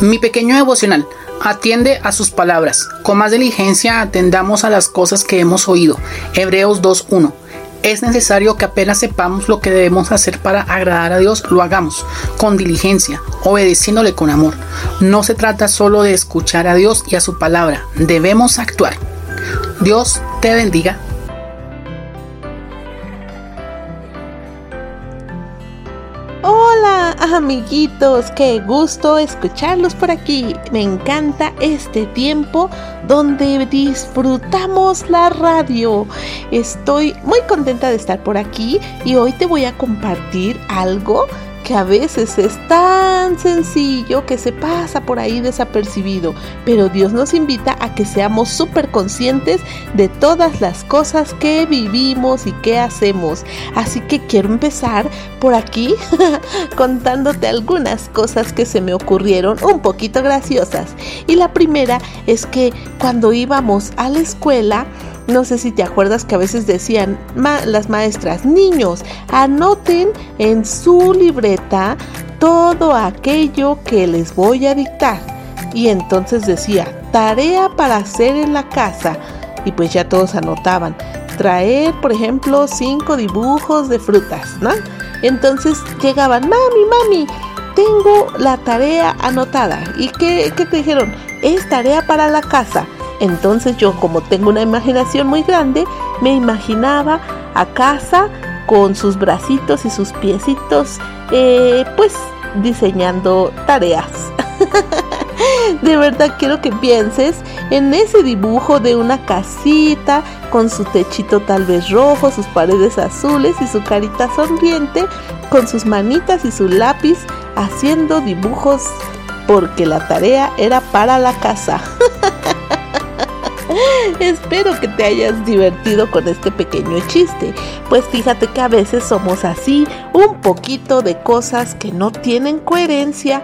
Mi pequeño devocional. Atiende a sus palabras. Con más diligencia atendamos a las cosas que hemos oído. Hebreos 2.1. Es necesario que apenas sepamos lo que debemos hacer para agradar a Dios, lo hagamos con diligencia, obedeciéndole con amor. No se trata solo de escuchar a Dios y a su palabra, debemos actuar. Dios te bendiga. Amiguitos, qué gusto escucharlos por aquí. Me encanta este tiempo donde disfrutamos la radio. Estoy muy contenta de estar por aquí y hoy te voy a compartir algo que a veces es tan sencillo que se pasa por ahí desapercibido, pero Dios nos invita a que seamos súper conscientes de todas las cosas que vivimos y que hacemos. Así que quiero empezar por aquí contándote algunas cosas que se me ocurrieron un poquito graciosas. Y la primera es que cuando íbamos a la escuela, no sé si te acuerdas que a veces decían las maestras, niños, anoten en su libreta todo aquello que les voy a dictar. Y entonces decía, tarea para hacer en la casa. Y pues ya todos anotaban. Traer, por ejemplo, cinco dibujos de frutas, ¿no? Entonces llegaban, mami, mami, tengo la tarea anotada. ¿Y qué, qué te dijeron? Es tarea para la casa. Entonces yo como tengo una imaginación muy grande, me imaginaba a casa con sus bracitos y sus piecitos, eh, pues diseñando tareas. de verdad quiero que pienses en ese dibujo de una casita con su techito tal vez rojo, sus paredes azules y su carita sonriente, con sus manitas y su lápiz haciendo dibujos porque la tarea era para la casa. Espero que te hayas divertido con este pequeño chiste, pues fíjate que a veces somos así, un poquito de cosas que no tienen coherencia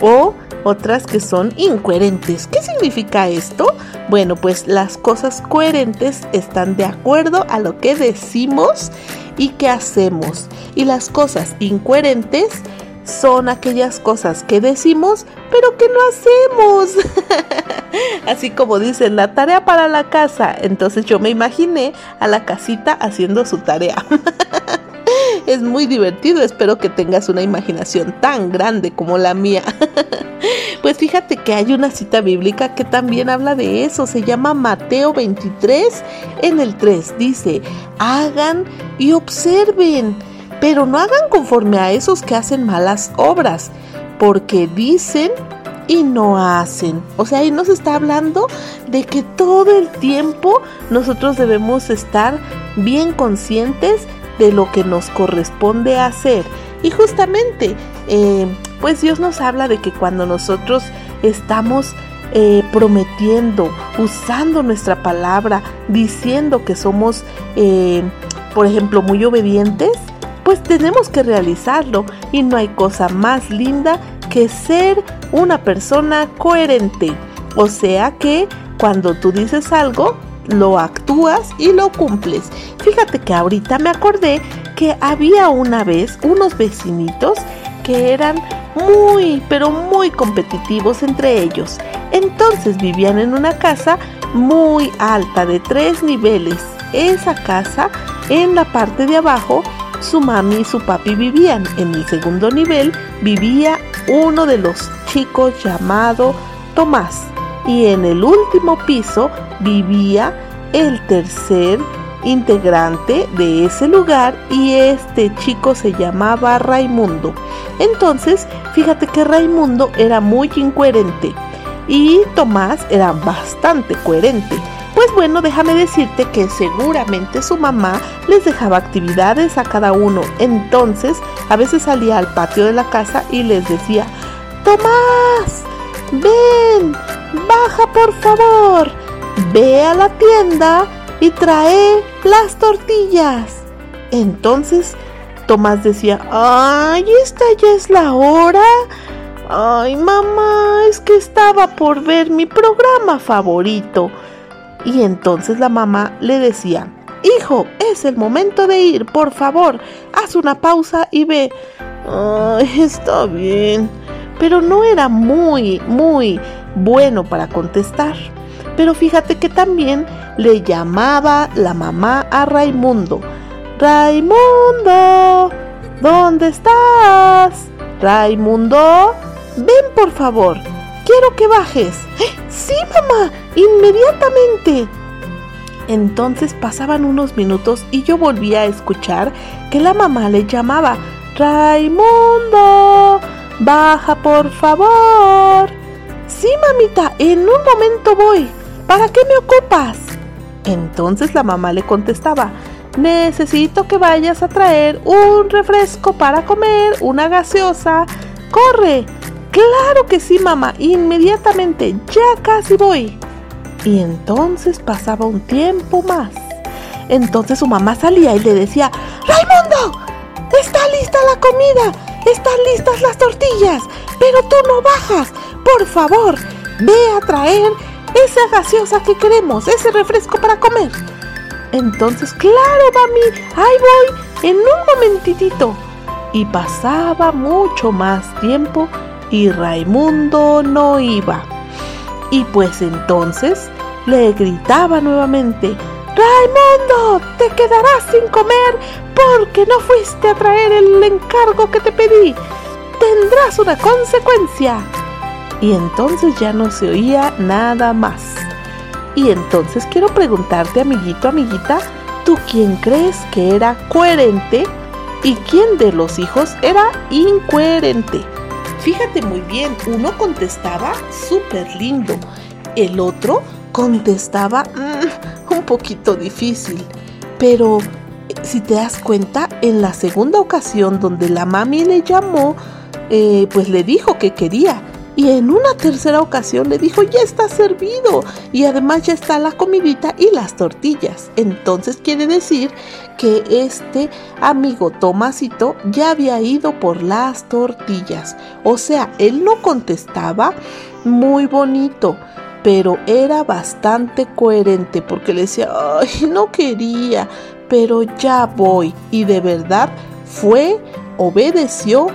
o otras que son incoherentes. ¿Qué significa esto? Bueno, pues las cosas coherentes están de acuerdo a lo que decimos y que hacemos. Y las cosas incoherentes son aquellas cosas que decimos pero que no hacemos. Así como dicen, la tarea para la casa. Entonces yo me imaginé a la casita haciendo su tarea. es muy divertido, espero que tengas una imaginación tan grande como la mía. pues fíjate que hay una cita bíblica que también habla de eso, se llama Mateo 23 en el 3. Dice, hagan y observen pero no hagan conforme a esos que hacen malas obras, porque dicen y no hacen. O sea, ahí nos está hablando de que todo el tiempo nosotros debemos estar bien conscientes de lo que nos corresponde hacer. Y justamente, eh, pues Dios nos habla de que cuando nosotros estamos eh, prometiendo, usando nuestra palabra, diciendo que somos, eh, por ejemplo, muy obedientes, pues tenemos que realizarlo y no hay cosa más linda que ser una persona coherente. O sea que cuando tú dices algo, lo actúas y lo cumples. Fíjate que ahorita me acordé que había una vez unos vecinitos que eran muy, pero muy competitivos entre ellos. Entonces vivían en una casa muy alta de tres niveles. Esa casa en la parte de abajo su mami y su papi vivían. En el segundo nivel vivía uno de los chicos llamado Tomás. Y en el último piso vivía el tercer integrante de ese lugar y este chico se llamaba Raimundo. Entonces, fíjate que Raimundo era muy incoherente y Tomás era bastante coherente. Pues bueno, déjame decirte que seguramente su mamá les dejaba actividades a cada uno. Entonces, a veces salía al patio de la casa y les decía, Tomás, ven, baja por favor, ve a la tienda y trae las tortillas. Entonces Tomás decía, ay, esta ya es la hora. Ay, mamá, es que estaba por ver mi programa favorito. Y entonces la mamá le decía, hijo, es el momento de ir, por favor, haz una pausa y ve. Ay, está bien. Pero no era muy, muy bueno para contestar. Pero fíjate que también le llamaba la mamá a Raimundo. Raimundo, ¿dónde estás? Raimundo, ven por favor, quiero que bajes. Sí, mamá, inmediatamente. Entonces pasaban unos minutos y yo volvía a escuchar que la mamá le llamaba. Raimundo, baja por favor. Sí, mamita, en un momento voy. ¿Para qué me ocupas? Entonces la mamá le contestaba, necesito que vayas a traer un refresco para comer, una gaseosa. ¡Corre! Claro que sí, mamá, inmediatamente, ya casi voy. Y entonces pasaba un tiempo más. Entonces su mamá salía y le decía, Raimundo, está lista la comida, están listas las tortillas, pero tú no bajas. Por favor, ve a traer esa gaseosa que queremos, ese refresco para comer. Entonces, claro, mami, ahí voy, en un momentitito. Y pasaba mucho más tiempo y Raimundo no iba. Y pues entonces le gritaba nuevamente, Raimundo, te quedarás sin comer porque no fuiste a traer el encargo que te pedí. Tendrás una consecuencia y entonces ya no se oía nada más. Y entonces quiero preguntarte, amiguito, amiguita, ¿tú quién crees que era coherente y quién de los hijos era incoherente? Fíjate muy bien, uno contestaba súper lindo, el otro contestaba mm, un poquito difícil, pero si te das cuenta, en la segunda ocasión donde la mami le llamó, eh, pues le dijo que quería y en una tercera ocasión le dijo, ya está servido. Y además ya está la comidita y las tortillas. Entonces quiere decir que este amigo Tomasito ya había ido por las tortillas. O sea, él no contestaba muy bonito, pero era bastante coherente porque le decía, ay, no quería, pero ya voy. Y de verdad fue, obedeció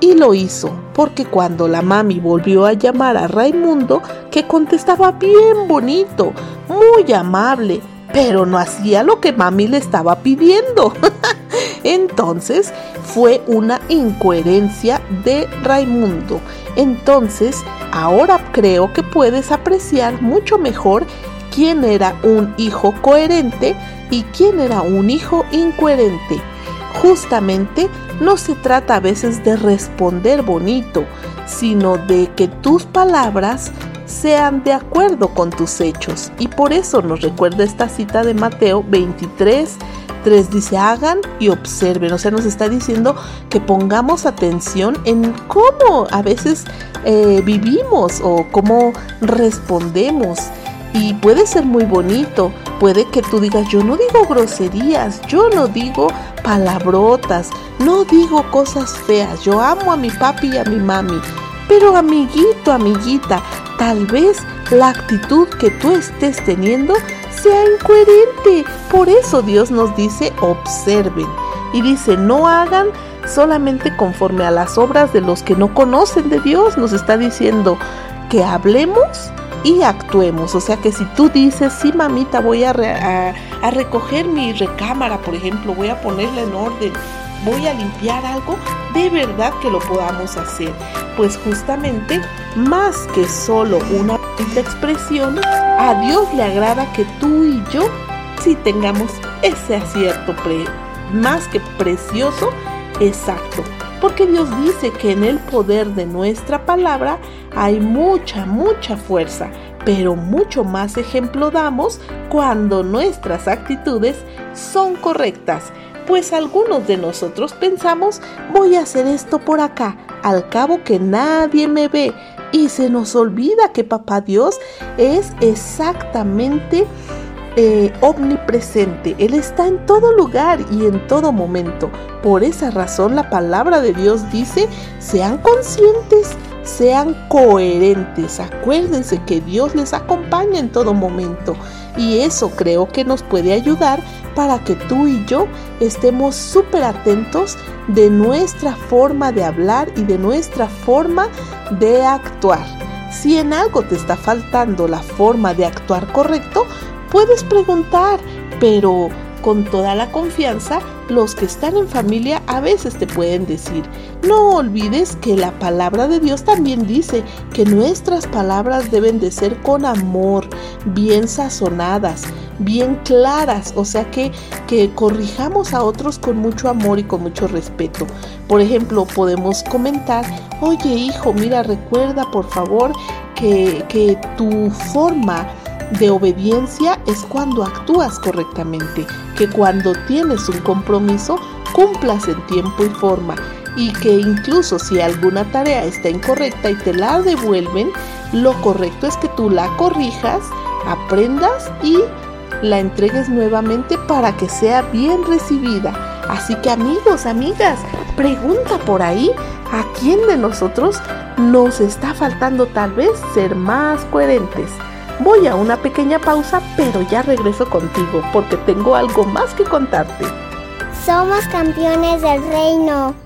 y lo hizo, porque cuando la mami volvió a llamar a Raimundo, que contestaba bien bonito, muy amable, pero no hacía lo que mami le estaba pidiendo. Entonces fue una incoherencia de Raimundo. Entonces, ahora creo que puedes apreciar mucho mejor quién era un hijo coherente y quién era un hijo incoherente. Justamente no se trata a veces de responder bonito, sino de que tus palabras sean de acuerdo con tus hechos. Y por eso nos recuerda esta cita de Mateo 23, 3 dice, hagan y observen. O sea, nos está diciendo que pongamos atención en cómo a veces eh, vivimos o cómo respondemos. Y puede ser muy bonito, puede que tú digas, yo no digo groserías, yo no digo palabrotas, no digo cosas feas, yo amo a mi papi y a mi mami. Pero amiguito, amiguita, tal vez la actitud que tú estés teniendo sea incoherente. Por eso Dios nos dice, observen. Y dice, no hagan solamente conforme a las obras de los que no conocen de Dios. Nos está diciendo que hablemos y actuemos. O sea que si tú dices, sí mamita, voy a, recoger mi recámara, por ejemplo, voy a ponerla en orden, voy a limpiar algo, de verdad que lo podamos hacer. Pues justamente, más que solo una expresión, a Dios le agrada que tú y yo sí tengamos ese acierto más que precioso, exacto. Porque Dios dice que en el poder de nuestra palabra hay mucha, mucha fuerza, pero mucho más ejemplo damos cuando nuestras actitudes son correctas. Pues algunos de nosotros pensamos, voy a hacer esto por acá, al cabo que nadie me ve, y se nos olvida que Papá Dios es exactamente eh, omnipresente. Él está en todo lugar y en todo momento. Por esa razón la palabra de Dios dice, sean conscientes, sean coherentes. Acuérdense que Dios les acompaña en todo momento. Y eso creo que nos puede ayudar para que tú y yo estemos súper atentos de nuestra forma de hablar y de nuestra forma de actuar. Si en algo te está faltando la forma de actuar correcto, Puedes preguntar, pero con toda la confianza, los que están en familia a veces te pueden decir, no olvides que la palabra de Dios también dice que nuestras palabras deben de ser con amor, bien sazonadas, bien claras, o sea que, que corrijamos a otros con mucho amor y con mucho respeto. Por ejemplo, podemos comentar, oye hijo, mira, recuerda por favor que, que tu forma de obediencia es cuando actúas correctamente, que cuando tienes un compromiso cumplas en tiempo y forma y que incluso si alguna tarea está incorrecta y te la devuelven, lo correcto es que tú la corrijas, aprendas y la entregues nuevamente para que sea bien recibida. Así que amigos, amigas, pregunta por ahí a quién de nosotros nos está faltando tal vez ser más coherentes. Voy a una pequeña pausa, pero ya regreso contigo porque tengo algo más que contarte. Somos campeones del reino.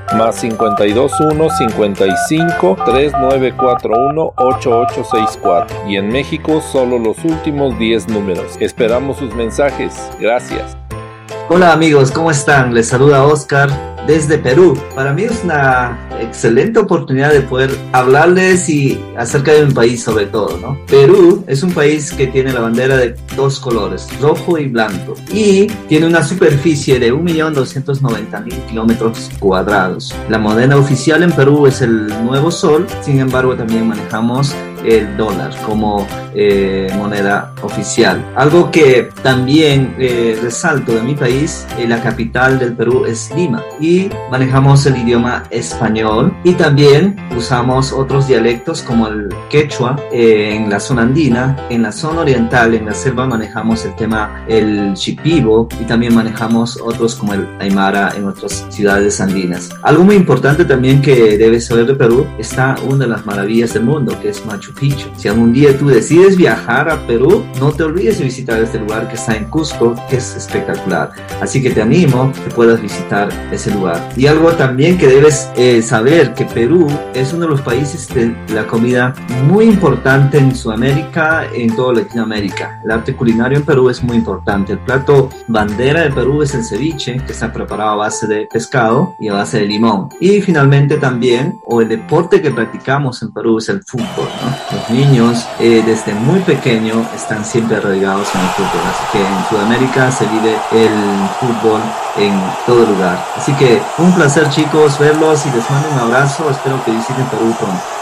más 521 55 3941 8864 y en México solo los últimos 10 números. Esperamos sus mensajes. Gracias. Hola amigos, ¿cómo están? Les saluda Oscar desde Perú. Para mí es una excelente oportunidad de poder hablarles y acerca de un país sobre todo, ¿no? Perú es un país que tiene la bandera de dos colores, rojo y blanco, y tiene una superficie de 1.290.000 kilómetros cuadrados. La moneda oficial en Perú es el Nuevo Sol, sin embargo también manejamos el dólar como eh, moneda oficial. Algo que también eh, resalto de mi país, eh, la capital del Perú es Lima y manejamos el idioma español y también usamos otros dialectos como el quechua en la zona andina, en la zona oriental, en la selva manejamos el tema el chipivo y también manejamos otros como el aymara en otras ciudades andinas. Algo muy importante también que debes saber de Perú está una de las maravillas del mundo que es Machu Picchu. Si algún día tú decides viajar a Perú, no te olvides de visitar este lugar que está en Cusco, que es espectacular. Así que te animo que puedas visitar ese lugar. Y algo también que debes eh, saber, que Perú es uno de los países de la comida muy importante en Sudamérica, en toda Latinoamérica. El arte culinario en Perú es muy importante. El plato bandera de Perú es el ceviche, que está preparado a base de pescado y a base de limón. Y finalmente también, o el deporte que practicamos en Perú es el fútbol. Los niños eh, desde muy pequeño están siempre arraigados en el fútbol. Así que en Sudamérica se vive el fútbol en todo lugar. Así que un placer chicos verlos y les mando un abrazo. Espero que visiten Perú pronto.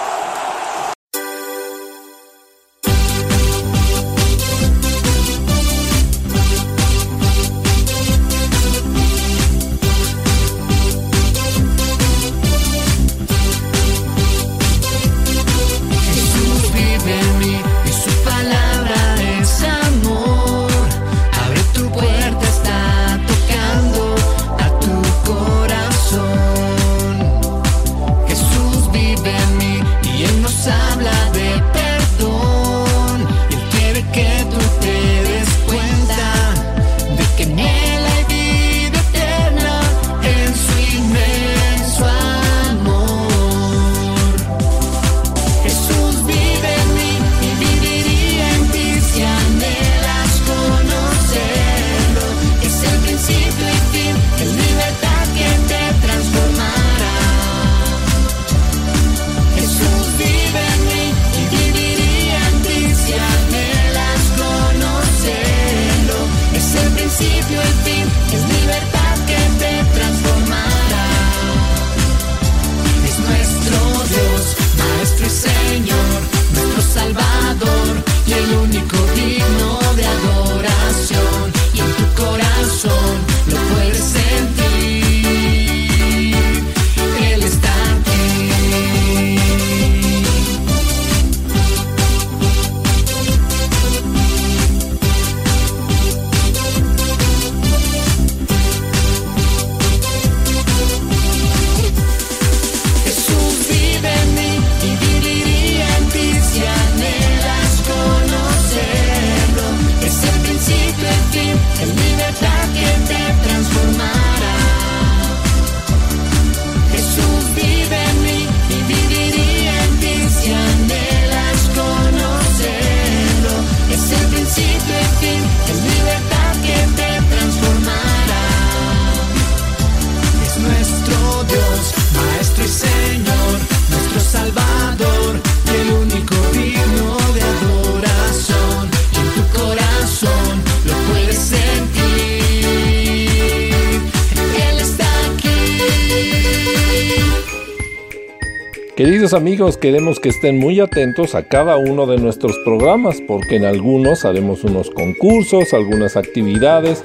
Queridos amigos, queremos que estén muy atentos a cada uno de nuestros programas porque en algunos haremos unos concursos, algunas actividades.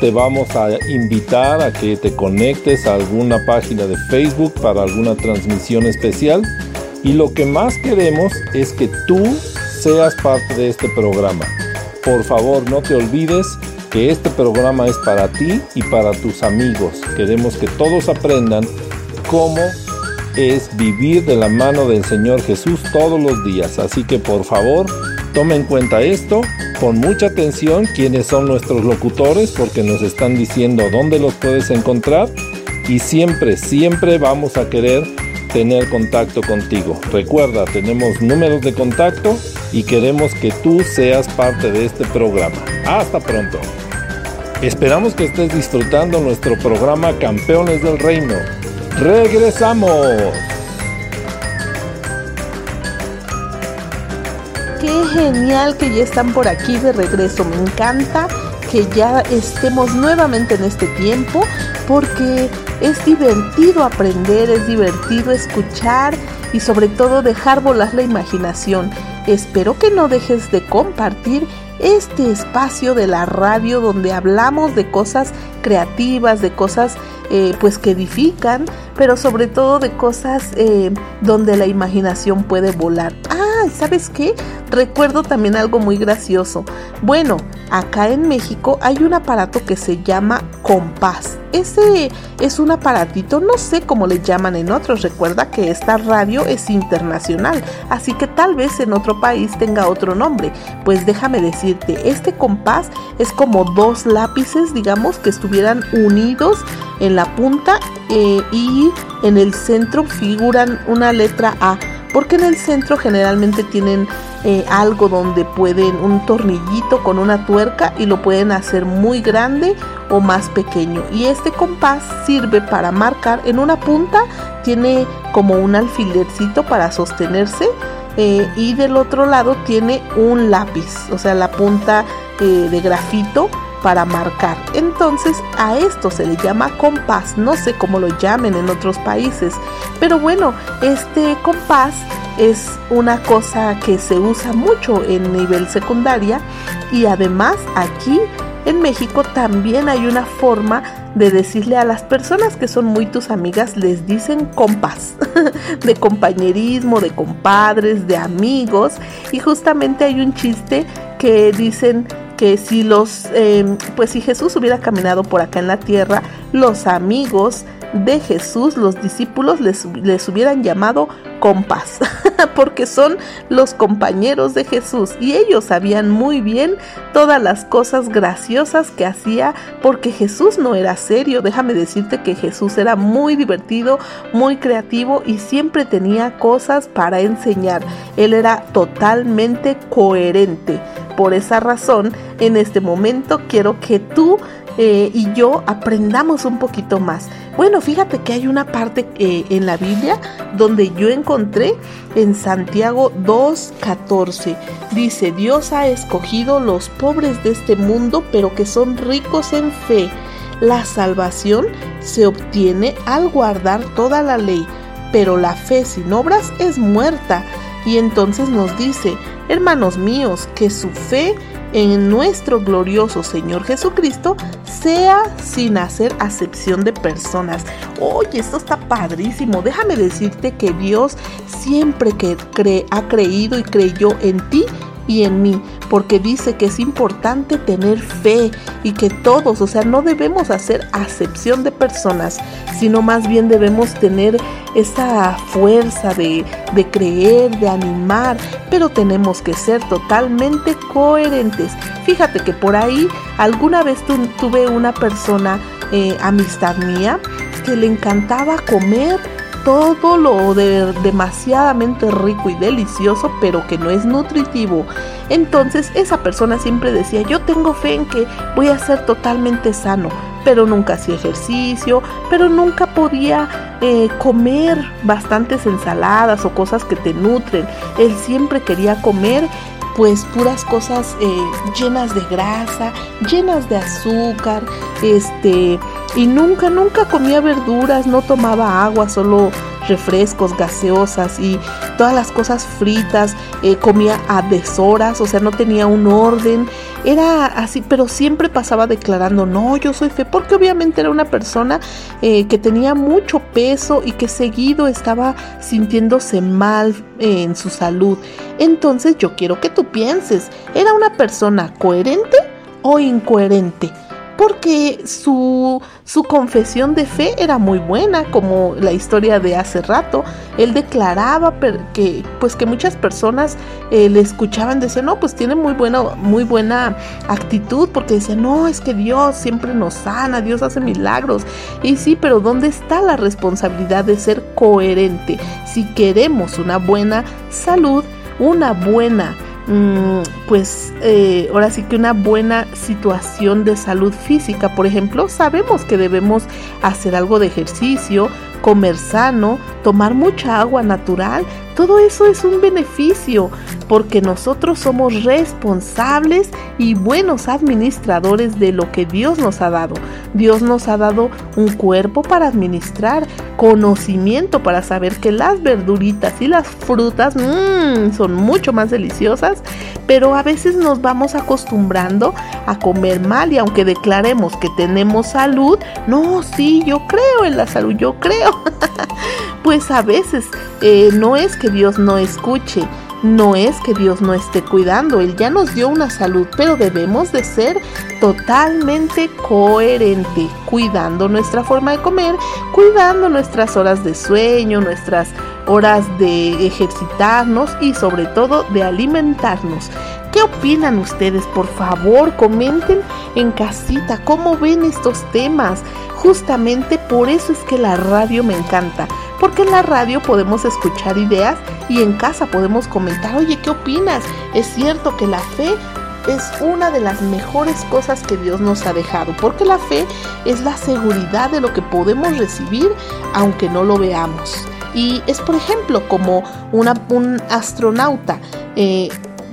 Te vamos a invitar a que te conectes a alguna página de Facebook para alguna transmisión especial. Y lo que más queremos es que tú seas parte de este programa. Por favor, no te olvides que este programa es para ti y para tus amigos. Queremos que todos aprendan cómo es vivir de la mano del Señor Jesús todos los días. Así que por favor, toma en cuenta esto, con mucha atención quiénes son nuestros locutores porque nos están diciendo dónde los puedes encontrar y siempre, siempre vamos a querer tener contacto contigo. Recuerda, tenemos números de contacto y queremos que tú seas parte de este programa. Hasta pronto. Esperamos que estés disfrutando nuestro programa Campeones del Reino. Regresamos. Qué genial que ya están por aquí de regreso. Me encanta que ya estemos nuevamente en este tiempo porque es divertido aprender, es divertido escuchar y sobre todo dejar volar la imaginación. Espero que no dejes de compartir este espacio de la radio donde hablamos de cosas creativas, de cosas eh, pues que edifican, pero sobre todo de cosas eh, donde la imaginación puede volar. ¿Sabes qué? Recuerdo también algo muy gracioso. Bueno, acá en México hay un aparato que se llama compás. Ese es un aparatito, no sé cómo le llaman en otros. Recuerda que esta radio es internacional, así que tal vez en otro país tenga otro nombre. Pues déjame decirte, este compás es como dos lápices, digamos, que estuvieran unidos en la punta eh, y en el centro figuran una letra A porque en el centro generalmente tienen eh, algo donde pueden un tornillito con una tuerca y lo pueden hacer muy grande o más pequeño y este compás sirve para marcar en una punta tiene como un alfilercito para sostenerse eh, y del otro lado tiene un lápiz o sea la punta eh, de grafito para marcar. Entonces a esto se le llama compás, no sé cómo lo llamen en otros países, pero bueno, este compás es una cosa que se usa mucho en nivel secundaria y además aquí en México también hay una forma de decirle a las personas que son muy tus amigas, les dicen compas, de compañerismo, de compadres, de amigos. Y justamente hay un chiste que dicen que si los, eh, pues si Jesús hubiera caminado por acá en la tierra, los amigos de Jesús, los discípulos les, les hubieran llamado compas, porque son los compañeros de Jesús y ellos sabían muy bien todas las cosas graciosas que hacía, porque Jesús no era serio, déjame decirte que Jesús era muy divertido, muy creativo y siempre tenía cosas para enseñar. Él era totalmente coherente. Por esa razón, en este momento quiero que tú eh, y yo aprendamos un poquito más. Bueno, fíjate que hay una parte eh, en la Biblia donde yo encontré en Santiago 2.14. Dice, Dios ha escogido los pobres de este mundo, pero que son ricos en fe. La salvación se obtiene al guardar toda la ley, pero la fe sin obras es muerta. Y entonces nos dice, hermanos míos, que su fe en nuestro glorioso Señor Jesucristo sea sin hacer acepción de personas. Oye, esto está padrísimo. Déjame decirte que Dios siempre que cree, ha creído y creyó en ti y en mí, porque dice que es importante tener fe y que todos, o sea, no debemos hacer acepción de personas, sino más bien debemos tener esa fuerza de, de creer, de animar, pero tenemos que ser totalmente coherentes. Fíjate que por ahí alguna vez tu, tuve una persona, eh, amistad mía, que le encantaba comer todo lo de demasiadamente rico y delicioso, pero que no es nutritivo. Entonces esa persona siempre decía, yo tengo fe en que voy a ser totalmente sano, pero nunca hacía ejercicio, pero nunca podía eh, comer bastantes ensaladas o cosas que te nutren. Él siempre quería comer pues puras cosas eh, llenas de grasa, llenas de azúcar, este, y nunca, nunca comía verduras, no tomaba agua, solo refrescos, gaseosas y todas las cosas fritas, eh, comía a deshoras, o sea, no tenía un orden, era así, pero siempre pasaba declarando, no, yo soy fe, porque obviamente era una persona eh, que tenía mucho peso y que seguido estaba sintiéndose mal eh, en su salud. Entonces yo quiero que tú pienses, ¿era una persona coherente o incoherente? Porque su, su confesión de fe era muy buena, como la historia de hace rato. Él declaraba que, pues que muchas personas eh, le escuchaban, decían, no, pues tiene muy buena, muy buena actitud, porque decían, no, es que Dios siempre nos sana, Dios hace milagros. Y sí, pero ¿dónde está la responsabilidad de ser coherente? Si queremos una buena salud, una buena pues eh, ahora sí que una buena situación de salud física, por ejemplo, sabemos que debemos hacer algo de ejercicio, comer sano, tomar mucha agua natural, todo eso es un beneficio porque nosotros somos responsables y buenos administradores de lo que Dios nos ha dado. Dios nos ha dado un cuerpo para administrar, conocimiento para saber que las verduritas y las frutas mmm, son mucho más deliciosas, pero a veces nos vamos acostumbrando a comer mal y aunque declaremos que tenemos salud, no, sí, yo creo en la salud, yo creo. pues a veces eh, no es que Dios no escuche, no es que Dios no esté cuidando, Él ya nos dio una salud, pero debemos de ser totalmente coherente, cuidando nuestra forma de comer, cuidando nuestras horas de sueño, nuestras horas de ejercitarnos y sobre todo de alimentarnos. ¿Qué opinan ustedes? Por favor, comenten en casita cómo ven estos temas. Justamente por eso es que la radio me encanta, porque en la radio podemos escuchar ideas y en casa podemos comentar, oye, ¿qué opinas? Es cierto que la fe es una de las mejores cosas que Dios nos ha dejado, porque la fe es la seguridad de lo que podemos recibir aunque no lo veamos. Y es, por ejemplo, como una, un astronauta. Eh,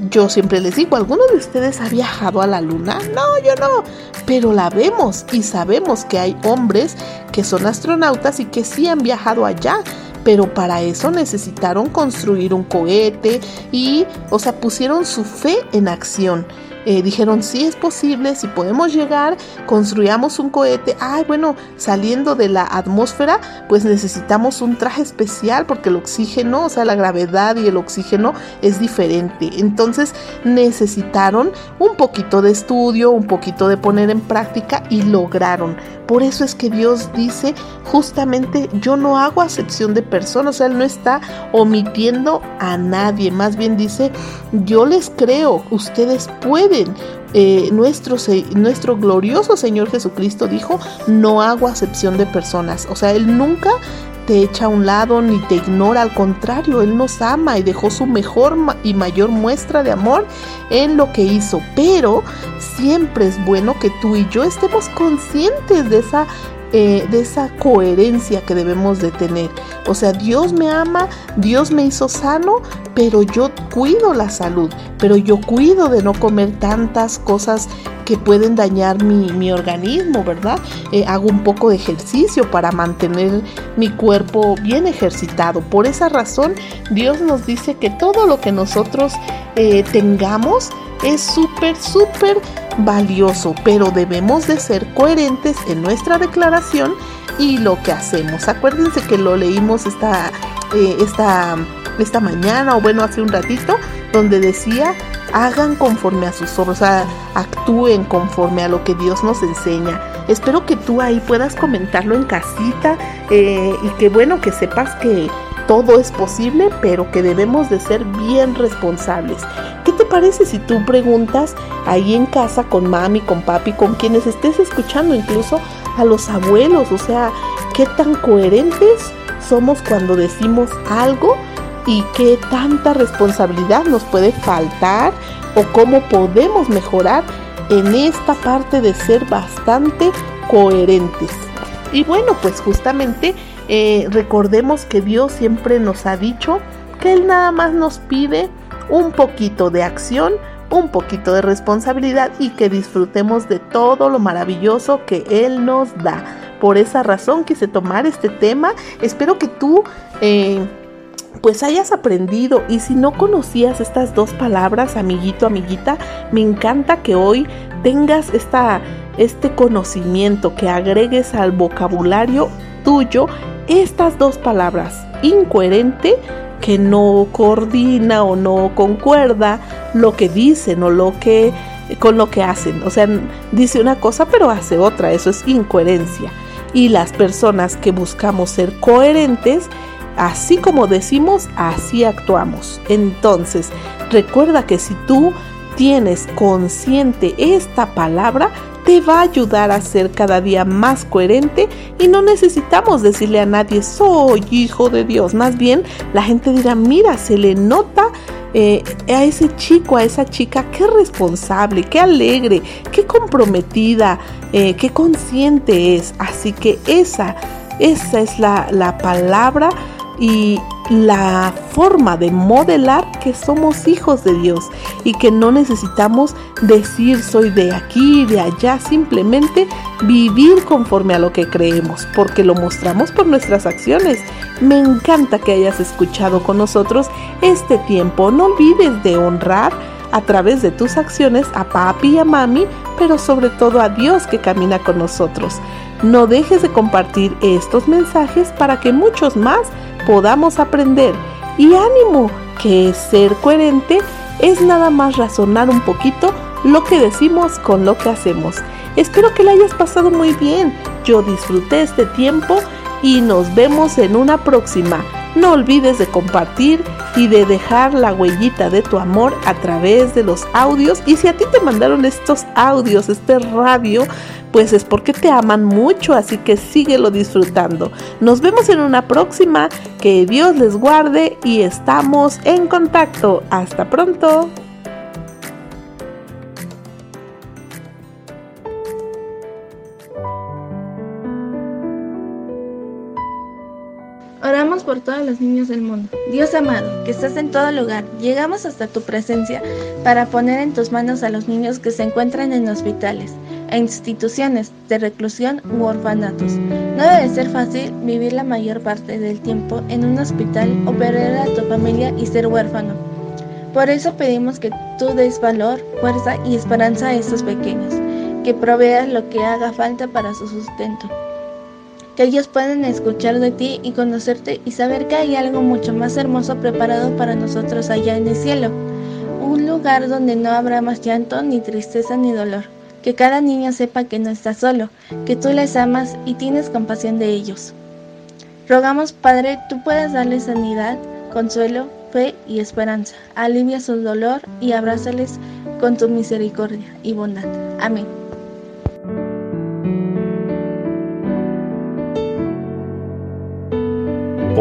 yo siempre les digo, ¿alguno de ustedes ha viajado a la luna? No, yo no. Pero la vemos y sabemos que hay hombres que son astronautas y que sí han viajado allá. Pero para eso necesitaron construir un cohete y, o sea, pusieron su fe en acción. Eh, dijeron, sí es posible, si podemos llegar, construyamos un cohete. Ay, bueno, saliendo de la atmósfera, pues necesitamos un traje especial porque el oxígeno, o sea, la gravedad y el oxígeno es diferente. Entonces necesitaron un poquito de estudio, un poquito de poner en práctica y lograron. Por eso es que Dios dice, justamente yo no hago acepción de personas, o sea, Él no está omitiendo a nadie, más bien dice, yo les creo, ustedes pueden. Eh, nuestro, nuestro glorioso Señor Jesucristo dijo, no hago acepción de personas, o sea, Él nunca te echa a un lado ni te ignora, al contrario, Él nos ama y dejó su mejor y mayor muestra de amor en lo que hizo. Pero siempre es bueno que tú y yo estemos conscientes de esa eh, de esa coherencia que debemos de tener. O sea, Dios me ama, Dios me hizo sano, pero yo cuido la salud, pero yo cuido de no comer tantas cosas que pueden dañar mi, organismo, ¿verdad? Eh, hago un poco de ejercicio para mantener mi cuerpo bien ejercitado. Por esa razón, Dios nos dice que todo lo que nosotros eh, tengamos es súper, súper valioso, pero debemos de ser coherentes en nuestra declaración y lo que hacemos. Acuérdense que lo leímos esta, eh, esta, esta mañana o bueno, hace un ratito, donde decía, hagan conforme a sus obras, o sea, actúen conforme a lo que Dios nos enseña. Espero que tú ahí puedas comentarlo en casita eh, y que bueno, que sepas que todo es posible, pero que debemos de ser bien responsables. ¿Qué te parece si tú preguntas ahí en casa con mami, con papi, con quienes estés escuchando, incluso a los abuelos? O sea, ¿qué tan coherentes somos cuando decimos algo y qué tanta responsabilidad nos puede faltar o cómo podemos mejorar en esta parte de ser bastante coherentes? Y bueno, pues justamente eh, recordemos que Dios siempre nos ha dicho que Él nada más nos pide un poquito de acción, un poquito de responsabilidad y que disfrutemos de todo lo maravilloso que Él nos da. Por esa razón quise tomar este tema. Espero que tú... Eh, pues hayas aprendido y si no conocías estas dos palabras, amiguito, amiguita, me encanta que hoy tengas esta, este conocimiento, que agregues al vocabulario tuyo estas dos palabras, incoherente, que no coordina o no concuerda lo que dicen o lo que con lo que hacen. O sea, dice una cosa pero hace otra, eso es incoherencia. Y las personas que buscamos ser coherentes, así como decimos, así actuamos. Entonces, recuerda que si tú tienes consciente esta palabra, te va a ayudar a ser cada día más coherente y no necesitamos decirle a nadie soy hijo de Dios. Más bien la gente dirá, mira, se le nota eh, a ese chico, a esa chica, qué responsable, qué alegre, qué comprometida, eh, qué consciente es. Así que esa, esa es la, la palabra y la forma de modelar que somos hijos de Dios y que no necesitamos decir soy de aquí de allá, simplemente vivir conforme a lo que creemos, porque lo mostramos por nuestras acciones. Me encanta que hayas escuchado con nosotros este tiempo. No olvides de honrar a través de tus acciones a papi y a mami, pero sobre todo a Dios que camina con nosotros. No dejes de compartir estos mensajes para que muchos más podamos aprender. Y ánimo, que ser coherente es nada más razonar un poquito lo que decimos con lo que hacemos. Espero que la hayas pasado muy bien. Yo disfruté este tiempo y nos vemos en una próxima. No olvides de compartir y de dejar la huellita de tu amor a través de los audios. Y si a ti te mandaron estos audios, este radio, pues es porque te aman mucho, así que síguelo disfrutando. Nos vemos en una próxima, que Dios les guarde y estamos en contacto. Hasta pronto. Por todos los niños del mundo. Dios amado, que estás en todo lugar, llegamos hasta tu presencia para poner en tus manos a los niños que se encuentran en hospitales, e instituciones de reclusión u orfanatos. No debe ser fácil vivir la mayor parte del tiempo en un hospital o perder a tu familia y ser huérfano. Por eso pedimos que tú des valor, fuerza y esperanza a estos pequeños, que proveas lo que haga falta para su sustento. Que ellos puedan escuchar de ti y conocerte y saber que hay algo mucho más hermoso preparado para nosotros allá en el cielo. Un lugar donde no habrá más llanto, ni tristeza, ni dolor. Que cada niño sepa que no está solo, que tú les amas y tienes compasión de ellos. Rogamos, Padre, tú puedas darles sanidad, consuelo, fe y esperanza. Alivia su dolor y abrázales con tu misericordia y bondad. Amén.